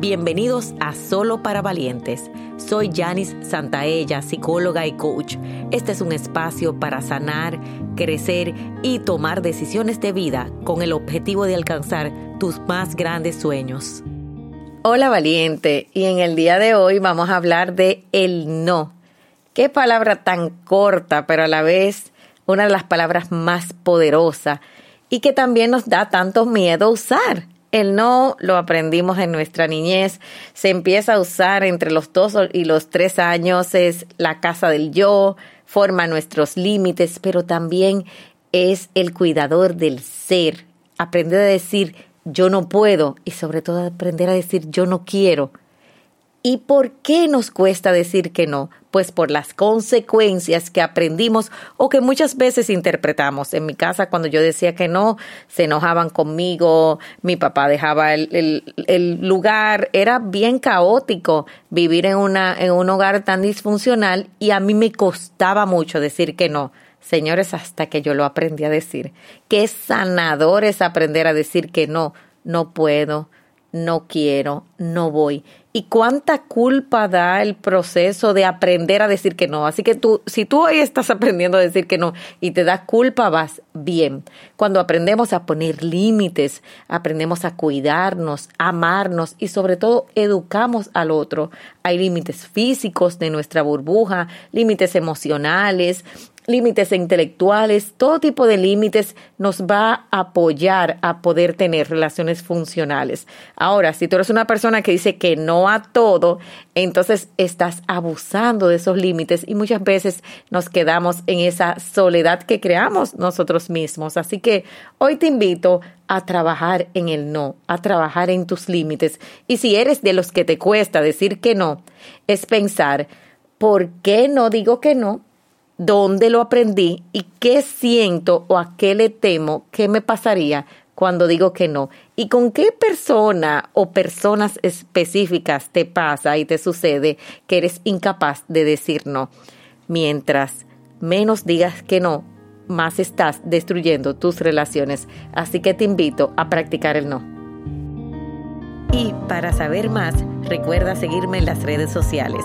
Bienvenidos a Solo para Valientes. Soy Janice Santaella, psicóloga y coach. Este es un espacio para sanar, crecer y tomar decisiones de vida con el objetivo de alcanzar tus más grandes sueños. Hola valiente, y en el día de hoy vamos a hablar de el no. Qué palabra tan corta, pero a la vez una de las palabras más poderosas y que también nos da tanto miedo usar. El no lo aprendimos en nuestra niñez, se empieza a usar entre los dos y los tres años, es la casa del yo, forma nuestros límites, pero también es el cuidador del ser. Aprender a decir yo no puedo y sobre todo aprender a decir yo no quiero. ¿Y por qué nos cuesta decir que no? Pues por las consecuencias que aprendimos o que muchas veces interpretamos. En mi casa, cuando yo decía que no, se enojaban conmigo, mi papá dejaba el, el, lugar, era bien caótico vivir en, una, en un hogar tan disfuncional y a mí me costaba mucho decir que no. Señores, hasta que yo lo aprendí a decir. Qué sanador es aprender a decir que no, no puedo, no quiero, no voy. Y cuánta culpa da el proceso de aprender a decir que no. Así que tú, si tú hoy estás aprendiendo a decir que no y te da culpa, vas bien. Cuando aprendemos a poner límites, aprendemos a cuidarnos, amarnos y sobre todo educamos al otro. Hay límites físicos de nuestra burbuja, límites emocionales, límites intelectuales, todo tipo de límites nos va a apoyar a poder tener relaciones funcionales. Ahora, si tú eres una persona que dice que no a todo, entonces estás abusando de esos límites y muchas veces nos quedamos en esa soledad que creamos nosotros mismos. Así que hoy te invito a trabajar en el no, a trabajar en tus límites. Y si eres de los que te cuesta decir que no, es pensar, ¿por qué no digo que no? Dónde lo aprendí y qué siento o a qué le temo, qué me pasaría cuando digo que no. Y con qué persona o personas específicas te pasa y te sucede que eres incapaz de decir no. Mientras menos digas que no, más estás destruyendo tus relaciones. Así que te invito a practicar el no. Y para saber más, recuerda seguirme en las redes sociales.